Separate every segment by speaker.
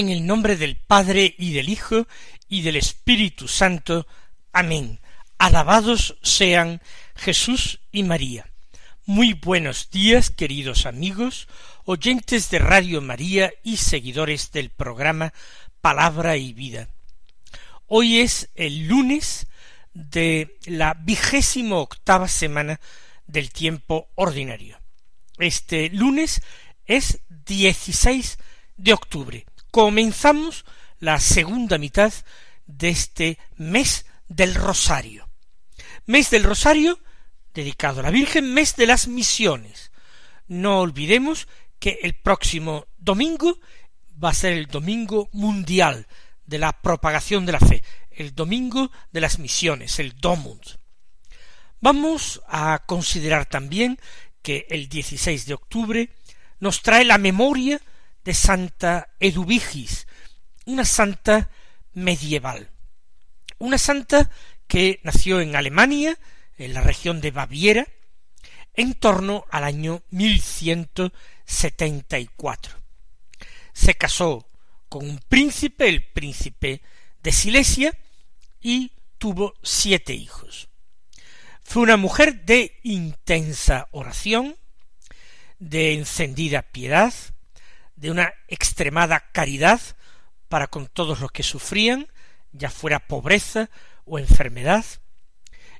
Speaker 1: En el nombre del Padre y del Hijo y del Espíritu Santo. Amén. Alabados sean Jesús y María. Muy buenos días, queridos amigos, oyentes de Radio María y seguidores del programa Palabra y Vida. Hoy es el lunes de la vigésimo octava semana del tiempo ordinario. Este lunes es 16 de octubre comenzamos la segunda mitad de este mes del Rosario. Mes del Rosario dedicado a la Virgen, mes de las misiones. No olvidemos que el próximo domingo va a ser el domingo mundial de la propagación de la fe, el domingo de las misiones, el Domund. Vamos a considerar también que el 16 de octubre nos trae la memoria de Santa Eduvigis, una santa medieval, una santa que nació en Alemania, en la región de Baviera, en torno al año 1174. Se casó con un príncipe, el príncipe de Silesia, y tuvo siete hijos. Fue una mujer de intensa oración, de encendida piedad, de una extremada caridad para con todos los que sufrían, ya fuera pobreza o enfermedad,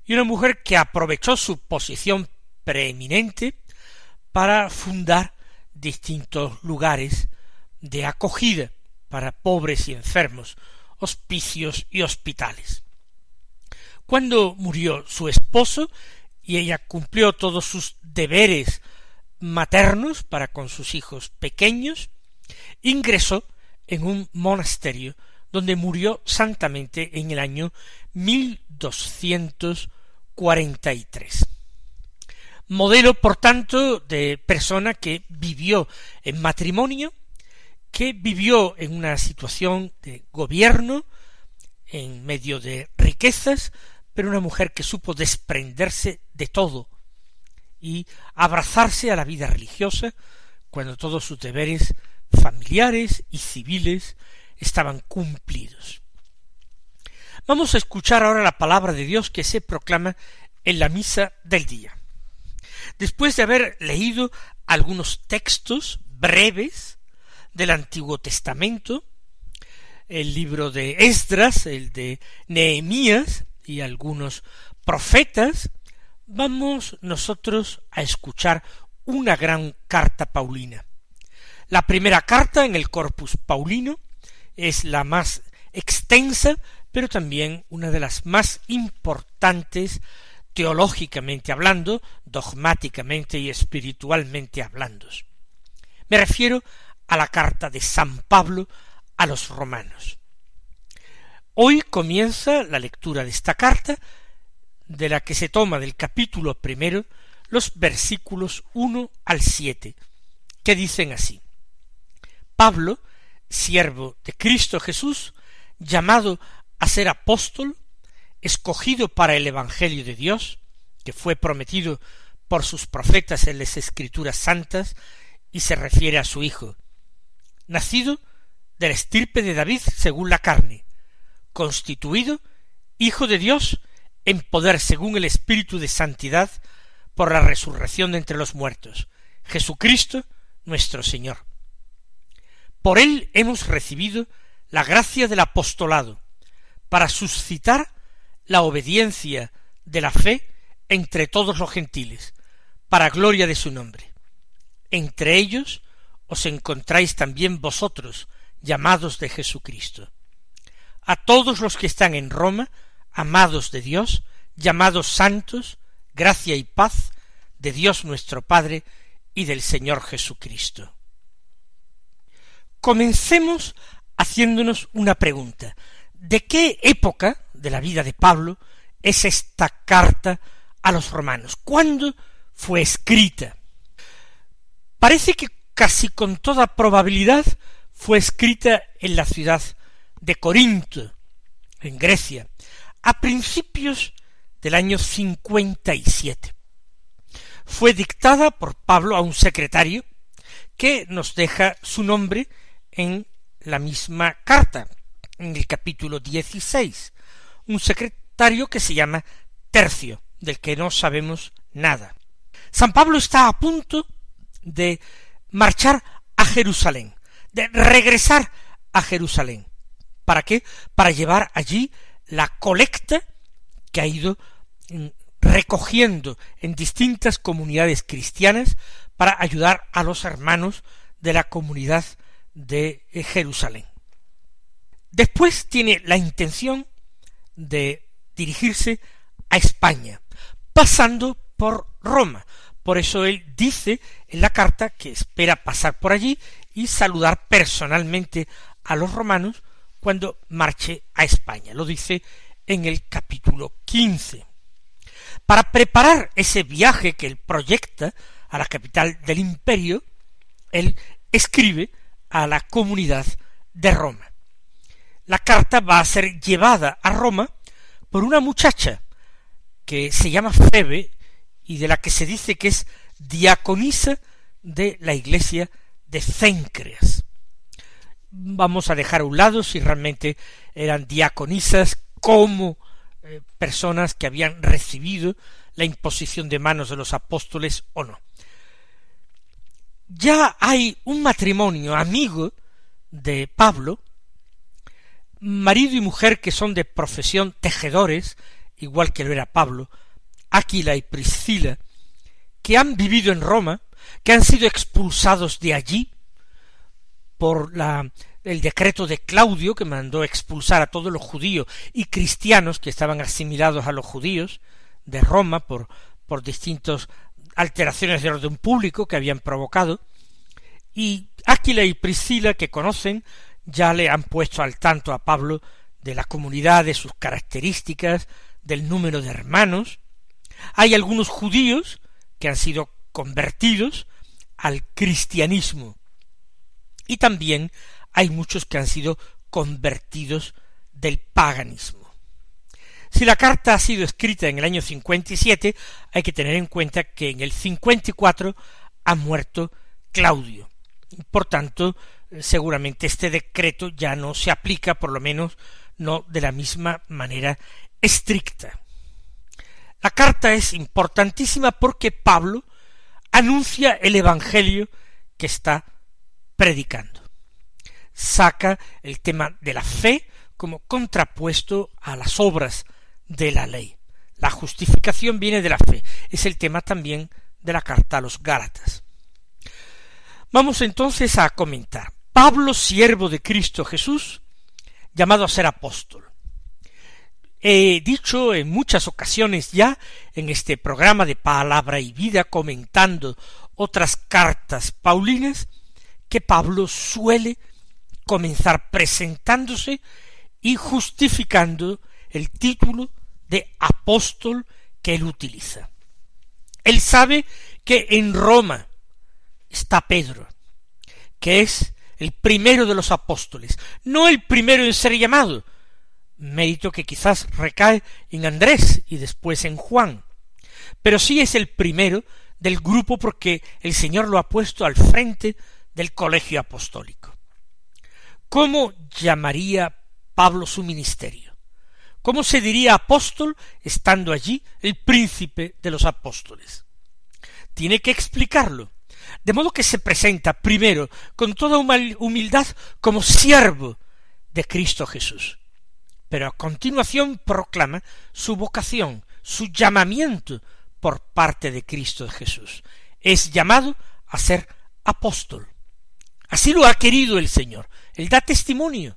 Speaker 1: y una mujer que aprovechó su posición preeminente para fundar distintos lugares de acogida para pobres y enfermos, hospicios y hospitales. Cuando murió su esposo y ella cumplió todos sus deberes maternos para con sus hijos pequeños, ingresó en un monasterio donde murió santamente en el año 1243. Modelo, por tanto, de persona que vivió en matrimonio, que vivió en una situación de gobierno, en medio de riquezas, pero una mujer que supo desprenderse de todo y abrazarse a la vida religiosa cuando todos sus deberes familiares y civiles estaban cumplidos. Vamos a escuchar ahora la palabra de Dios que se proclama en la misa del día. Después de haber leído algunos textos breves del Antiguo Testamento, el libro de Esdras, el de Nehemías y algunos profetas, vamos nosotros a escuchar una gran carta paulina. La primera carta en el corpus paulino es la más extensa, pero también una de las más importantes teológicamente hablando, dogmáticamente y espiritualmente hablando. Me refiero a la carta de San Pablo a los romanos. Hoy comienza la lectura de esta carta de la que se toma del capítulo primero los versículos uno al siete, que dicen así. Pablo, siervo de Cristo Jesús, llamado a ser apóstol, escogido para el Evangelio de Dios, que fue prometido por sus profetas en las Escrituras Santas, y se refiere a su Hijo, nacido de la estirpe de David según la carne, constituido Hijo de Dios en poder según el Espíritu de Santidad por la resurrección de entre los muertos, Jesucristo nuestro Señor. Por él hemos recibido la gracia del apostolado, para suscitar la obediencia de la fe entre todos los gentiles, para gloria de su nombre. Entre ellos os encontráis también vosotros, llamados de Jesucristo. A todos los que están en Roma, amados de Dios, llamados santos, gracia y paz de Dios nuestro Padre y del Señor Jesucristo. Comencemos haciéndonos una pregunta. ¿De qué época de la vida de Pablo es esta carta a los romanos? ¿Cuándo fue escrita? Parece que casi con toda probabilidad fue escrita en la ciudad de Corinto, en Grecia, a principios del año 57. Fue dictada por Pablo a un secretario que nos deja su nombre en la misma carta, en el capítulo 16, un secretario que se llama Tercio, del que no sabemos nada. San Pablo está a punto de marchar a Jerusalén, de regresar a Jerusalén. ¿Para qué? Para llevar allí la colecta que ha ido mm, recogiendo en distintas comunidades cristianas para ayudar a los hermanos de la comunidad de Jerusalén. Después tiene la intención de dirigirse a España, pasando por Roma. Por eso él dice en la carta que espera pasar por allí y saludar personalmente a los romanos cuando marche a España. Lo dice en el capítulo quince. Para preparar ese viaje que él proyecta a la capital del imperio, él escribe a la comunidad de Roma. La carta va a ser llevada a Roma por una muchacha que se llama Febe y de la que se dice que es diaconisa de la iglesia de Cencreas. Vamos a dejar a un lado si realmente eran diaconisas como eh, personas que habían recibido la imposición de manos de los apóstoles o no. Ya hay un matrimonio amigo de Pablo, marido y mujer que son de profesión tejedores, igual que lo era Pablo, Aquila y Priscila, que han vivido en Roma, que han sido expulsados de allí por la, el decreto de Claudio que mandó expulsar a todos los judíos y cristianos que estaban asimilados a los judíos de Roma por, por distintos alteraciones de orden público que habían provocado, y Aquila y Priscila, que conocen, ya le han puesto al tanto a Pablo de la comunidad, de sus características, del número de hermanos. Hay algunos judíos que han sido convertidos al cristianismo. Y también hay muchos que han sido convertidos del paganismo. Si la carta ha sido escrita en el año 57, hay que tener en cuenta que en el 54 ha muerto Claudio. Por tanto, seguramente este decreto ya no se aplica, por lo menos no de la misma manera estricta. La carta es importantísima porque Pablo anuncia el Evangelio que está predicando. Saca el tema de la fe como contrapuesto a las obras de la ley. La justificación viene de la fe. Es el tema también de la carta a los Gálatas. Vamos entonces a comentar. Pablo, siervo de Cristo Jesús, llamado a ser apóstol. He dicho en muchas ocasiones ya en este programa de palabra y vida comentando otras cartas paulinas que Pablo suele comenzar presentándose y justificando el título de apóstol que él utiliza. Él sabe que en Roma está Pedro, que es el primero de los apóstoles, no el primero en ser llamado, mérito que quizás recae en Andrés y después en Juan, pero sí es el primero del grupo porque el Señor lo ha puesto al frente del colegio apostólico. ¿Cómo llamaría Pablo su ministerio? ¿Cómo se diría apóstol estando allí el príncipe de los apóstoles? Tiene que explicarlo. De modo que se presenta primero con toda humildad como siervo de Cristo Jesús. Pero a continuación proclama su vocación, su llamamiento por parte de Cristo Jesús. Es llamado a ser apóstol. Así lo ha querido el Señor. Él da testimonio.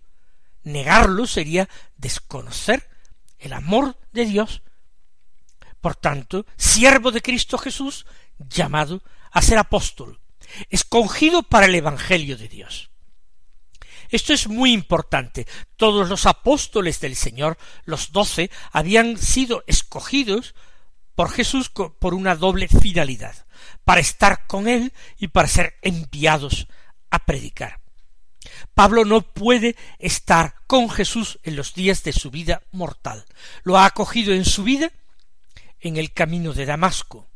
Speaker 1: Negarlo sería desconocer el amor de Dios. Por tanto, siervo de Cristo Jesús, llamado a ser apóstol, escogido para el Evangelio de Dios. Esto es muy importante. Todos los apóstoles del Señor, los doce, habían sido escogidos por Jesús por una doble finalidad, para estar con Él y para ser enviados a predicar. Pablo no puede estar con Jesús en los días de su vida mortal. Lo ha acogido en su vida en el camino de Damasco.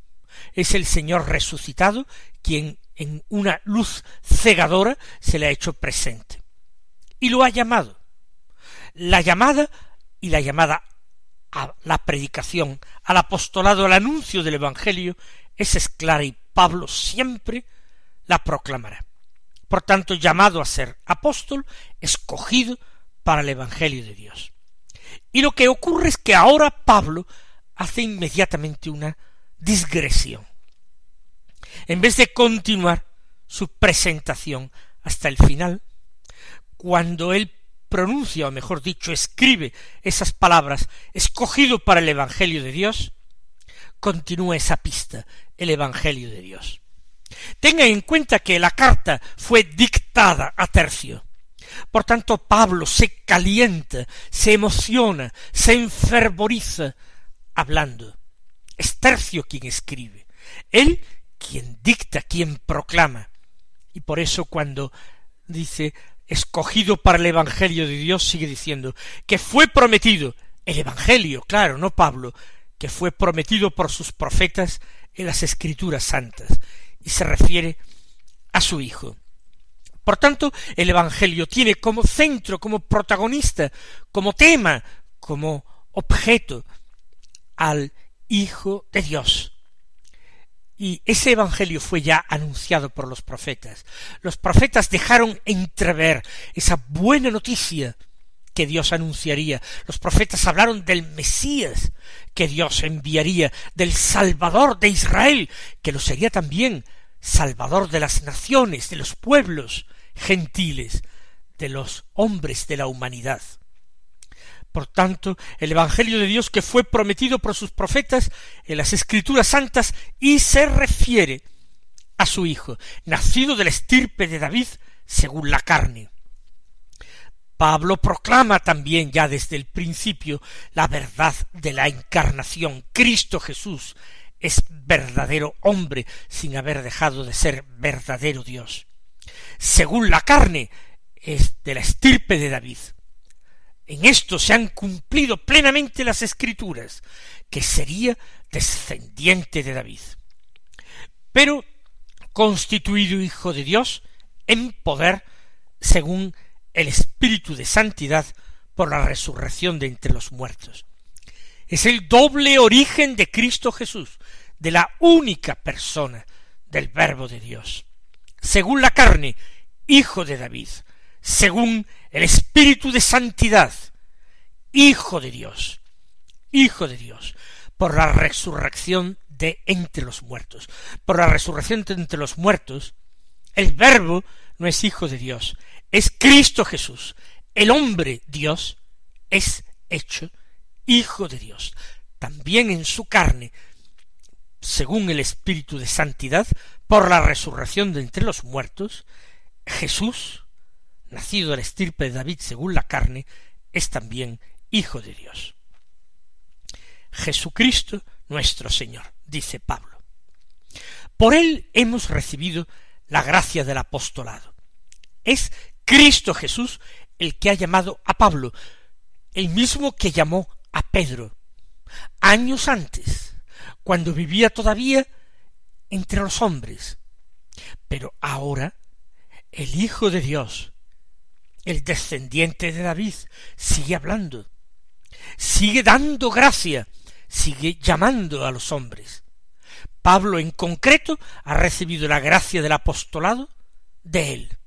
Speaker 1: Es el Señor resucitado quien en una luz cegadora se le ha hecho presente. Y lo ha llamado. La llamada y la llamada a la predicación, al apostolado, al anuncio del Evangelio, es clara y Pablo siempre la proclamará por tanto llamado a ser apóstol, escogido para el Evangelio de Dios. Y lo que ocurre es que ahora Pablo hace inmediatamente una digresión. En vez de continuar su presentación hasta el final, cuando él pronuncia, o mejor dicho, escribe esas palabras, escogido para el Evangelio de Dios, continúa esa pista, el Evangelio de Dios. Tenga en cuenta que la carta fue dictada a Tercio. Por tanto, Pablo se calienta, se emociona, se enfervoriza hablando. Es Tercio quien escribe. Él quien dicta, quien proclama. Y por eso cuando dice escogido para el Evangelio de Dios, sigue diciendo que fue prometido el Evangelio, claro, no Pablo, que fue prometido por sus profetas en las Escrituras Santas, y se refiere a su Hijo. Por tanto, el Evangelio tiene como centro, como protagonista, como tema, como objeto al Hijo de Dios. Y ese Evangelio fue ya anunciado por los profetas. Los profetas dejaron entrever esa buena noticia que Dios anunciaría. Los profetas hablaron del Mesías que Dios enviaría, del Salvador de Israel, que lo sería también Salvador de las naciones, de los pueblos gentiles, de los hombres de la humanidad. Por tanto, el Evangelio de Dios que fue prometido por sus profetas en las Escrituras Santas y se refiere a su Hijo, nacido de la estirpe de David según la carne. Pablo proclama también ya desde el principio la verdad de la encarnación, Cristo Jesús, es verdadero hombre sin haber dejado de ser verdadero Dios. Según la carne, es de la estirpe de David. En esto se han cumplido plenamente las escrituras, que sería descendiente de David. Pero constituido hijo de Dios en poder según el Espíritu de Santidad por la resurrección de entre los muertos. Es el doble origen de Cristo Jesús, de la única persona del Verbo de Dios. Según la carne, hijo de David, según el Espíritu de Santidad, hijo de Dios, hijo de Dios, por la resurrección de entre los muertos. Por la resurrección de entre los muertos, el Verbo no es hijo de Dios, es Cristo Jesús. El hombre Dios es hecho Hijo de Dios, también en su carne, según el Espíritu de Santidad, por la resurrección de entre los muertos, Jesús, nacido de la estirpe de David según la carne, es también Hijo de Dios. Jesucristo nuestro Señor, dice Pablo. Por él hemos recibido la gracia del apostolado. Es Cristo Jesús el que ha llamado a Pablo, el mismo que llamó a Pedro años antes, cuando vivía todavía entre los hombres. Pero ahora el Hijo de Dios, el descendiente de David, sigue hablando, sigue dando gracia, sigue llamando a los hombres. Pablo en concreto ha recibido la gracia del apostolado de él,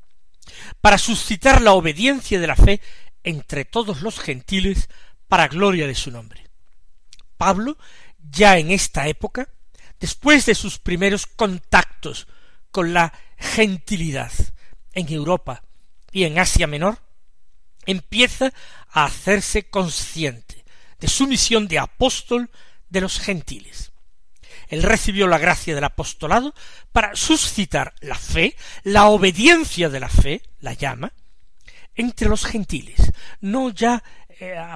Speaker 1: para suscitar la obediencia de la fe entre todos los gentiles para gloria de su nombre. Pablo, ya en esta época, después de sus primeros contactos con la gentilidad en Europa y en Asia Menor, empieza a hacerse consciente de su misión de apóstol de los gentiles. Él recibió la gracia del apostolado para suscitar la fe, la obediencia de la fe, la llama, entre los gentiles, no ya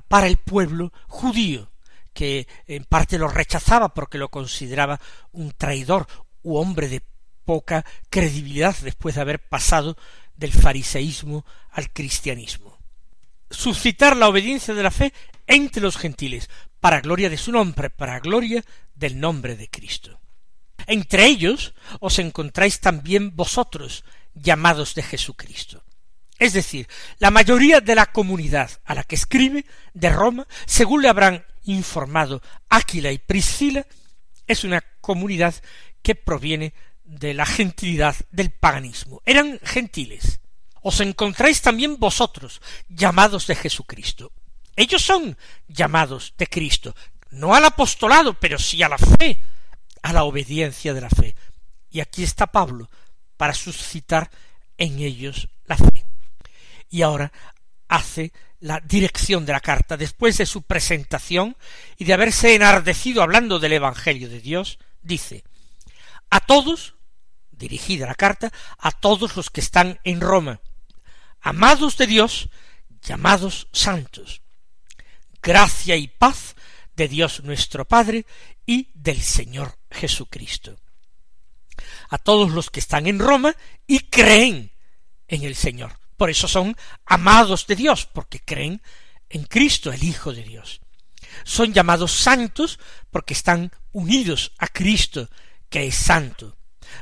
Speaker 1: para el pueblo judío, que en parte lo rechazaba porque lo consideraba un traidor u hombre de poca credibilidad después de haber pasado del fariseísmo al cristianismo. Suscitar la obediencia de la fe entre los gentiles, para gloria de su nombre, para gloria del nombre de Cristo. Entre ellos os encontráis también vosotros, llamados de Jesucristo. Es decir, la mayoría de la comunidad a la que escribe de Roma, según le habrán informado Áquila y Priscila, es una comunidad que proviene de la gentilidad del paganismo. Eran gentiles. Os encontráis también vosotros, llamados de Jesucristo. Ellos son llamados de Cristo, no al apostolado, pero sí a la fe, a la obediencia de la fe. Y aquí está Pablo para suscitar en ellos la fe. Y ahora hace la dirección de la carta, después de su presentación y de haberse enardecido hablando del Evangelio de Dios, dice, a todos, dirigida la carta, a todos los que están en Roma, amados de Dios, llamados santos, gracia y paz de Dios nuestro Padre y del Señor Jesucristo. A todos los que están en Roma y creen en el Señor. Por eso son amados de Dios, porque creen en Cristo, el Hijo de Dios. Son llamados santos porque están unidos a Cristo, que es santo.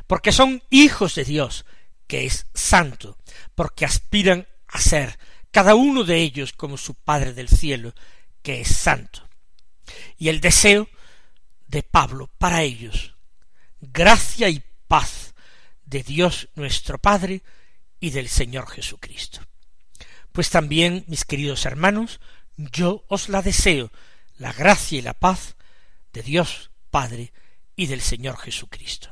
Speaker 1: Porque son hijos de Dios, que es santo. Porque aspiran a ser cada uno de ellos como su Padre del cielo, que es santo. Y el deseo de Pablo para ellos, gracia y paz de Dios nuestro Padre, y del Señor Jesucristo. Pues también, mis queridos hermanos, yo os la deseo, la gracia y la paz de Dios Padre y del Señor Jesucristo.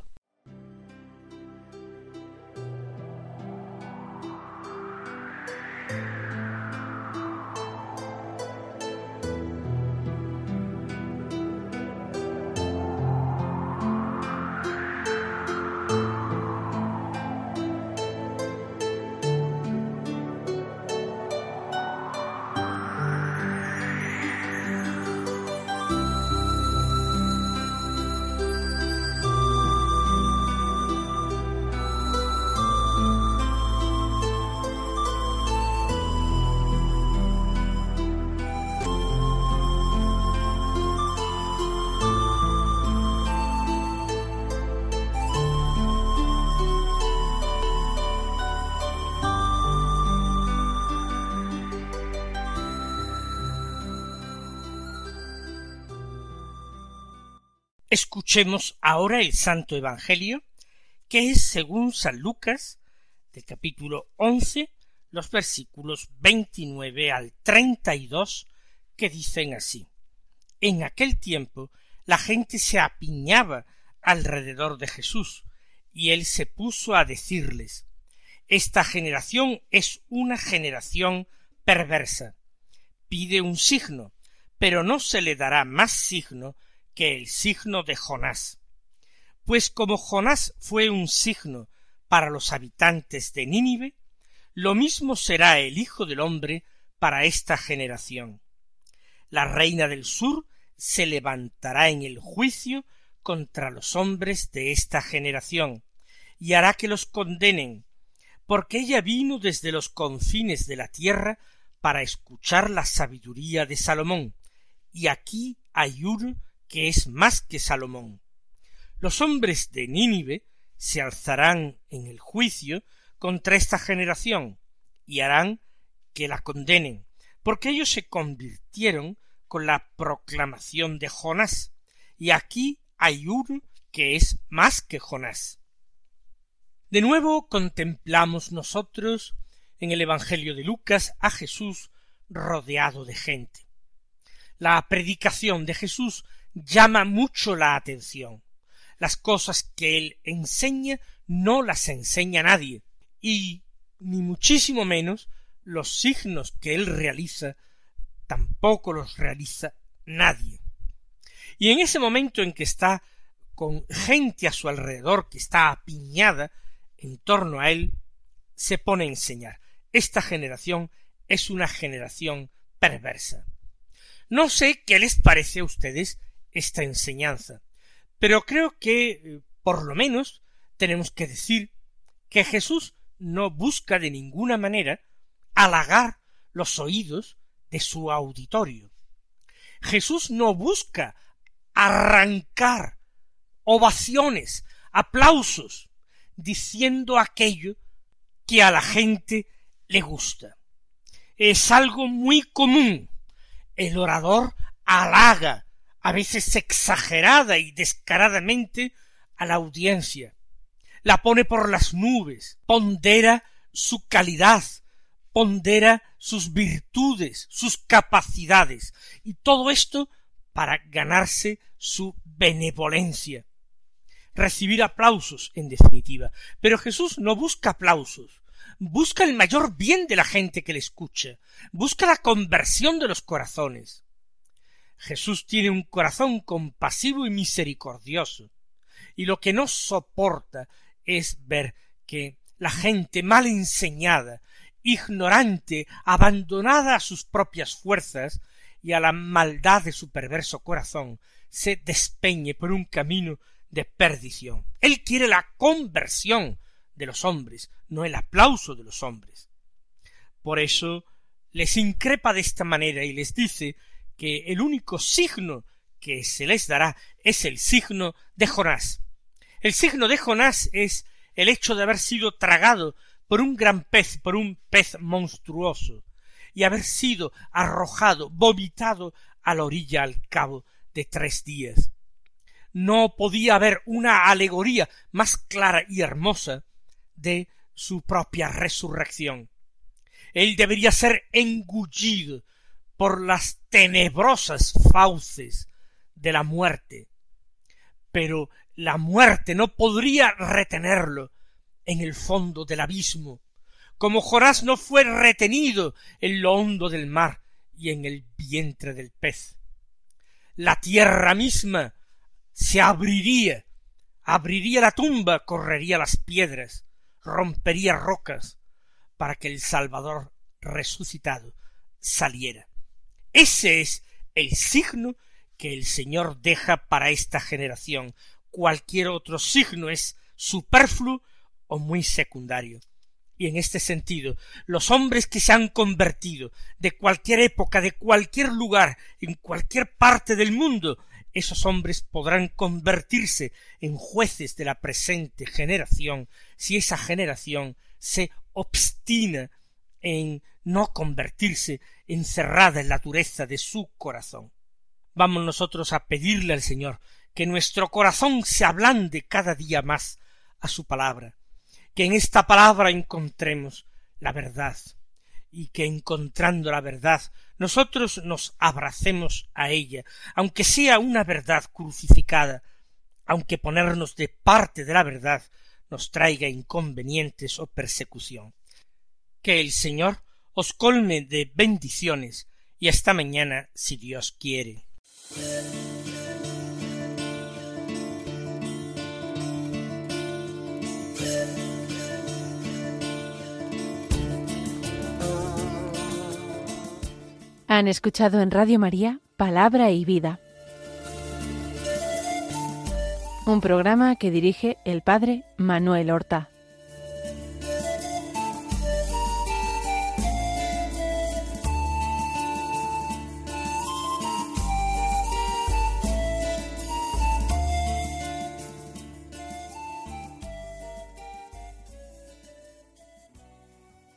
Speaker 1: Escuchemos ahora el Santo Evangelio, que es según San Lucas, del capítulo once, los versículos veintinueve al treinta y dos, que dicen así. En aquel tiempo la gente se apiñaba alrededor de Jesús, y él se puso a decirles Esta generación es una generación perversa. Pide un signo, pero no se le dará más signo que el signo de Jonás. Pues como Jonás fue un signo para los habitantes de Nínive, lo mismo será el Hijo del hombre para esta generación. La reina del sur se levantará en el juicio contra los hombres de esta generación, y hará que los condenen, porque ella vino desde los confines de la tierra para escuchar la sabiduría de Salomón, y aquí hay uno que es más que Salomón. Los hombres de Nínive se alzarán en el juicio contra esta generación y harán que la condenen, porque ellos se convirtieron con la proclamación de Jonás, y aquí hay uno que es más que Jonás. De nuevo contemplamos nosotros en el Evangelio de Lucas a Jesús rodeado de gente. La predicación de Jesús llama mucho la atención. Las cosas que él enseña no las enseña nadie, y ni muchísimo menos los signos que él realiza tampoco los realiza nadie. Y en ese momento en que está con gente a su alrededor que está apiñada en torno a él, se pone a enseñar. Esta generación es una generación perversa. No sé qué les parece a ustedes esta enseñanza, pero creo que, eh, por lo menos, tenemos que decir que Jesús no busca de ninguna manera halagar los oídos de su auditorio. Jesús no busca arrancar ovaciones, aplausos, diciendo aquello que a la gente le gusta. Es algo muy común. El orador halaga, a veces exagerada y descaradamente, a la audiencia. La pone por las nubes, pondera su calidad, pondera sus virtudes, sus capacidades, y todo esto para ganarse su benevolencia. Recibir aplausos, en definitiva. Pero Jesús no busca aplausos, busca el mayor bien de la gente que le escucha, busca la conversión de los corazones. Jesús tiene un corazón compasivo y misericordioso, y lo que no soporta es ver que la gente mal enseñada, ignorante, abandonada a sus propias fuerzas y a la maldad de su perverso corazón, se despeñe por un camino de perdición. Él quiere la conversión de los hombres, no el aplauso de los hombres. Por eso les increpa de esta manera y les dice que el único signo que se les dará es el signo de Jonás. El signo de Jonás es el hecho de haber sido tragado por un gran pez, por un pez monstruoso, y haber sido arrojado, vomitado a la orilla al cabo de tres días. No podía haber una alegoría más clara y hermosa de su propia resurrección. Él debería ser engullido por las tenebrosas fauces de la muerte. Pero la muerte no podría retenerlo en el fondo del abismo, como Jorás no fue retenido en lo hondo del mar y en el vientre del pez. La tierra misma se abriría, abriría la tumba, correría las piedras, rompería rocas, para que el Salvador resucitado saliera. Ese es el signo que el Señor deja para esta generación. Cualquier otro signo es superfluo o muy secundario. Y en este sentido, los hombres que se han convertido de cualquier época, de cualquier lugar, en cualquier parte del mundo, esos hombres podrán convertirse en jueces de la presente generación si esa generación se obstina en no convertirse encerrada en la dureza de su corazón. Vamos nosotros a pedirle al Señor que nuestro corazón se ablande cada día más a su palabra, que en esta palabra encontremos la verdad, y que encontrando la verdad nosotros nos abracemos a ella, aunque sea una verdad crucificada, aunque ponernos de parte de la verdad nos traiga inconvenientes o persecución. Que el Señor os colme de bendiciones y hasta mañana si Dios quiere.
Speaker 2: Han escuchado en Radio María Palabra y Vida, un programa que dirige el Padre Manuel Horta.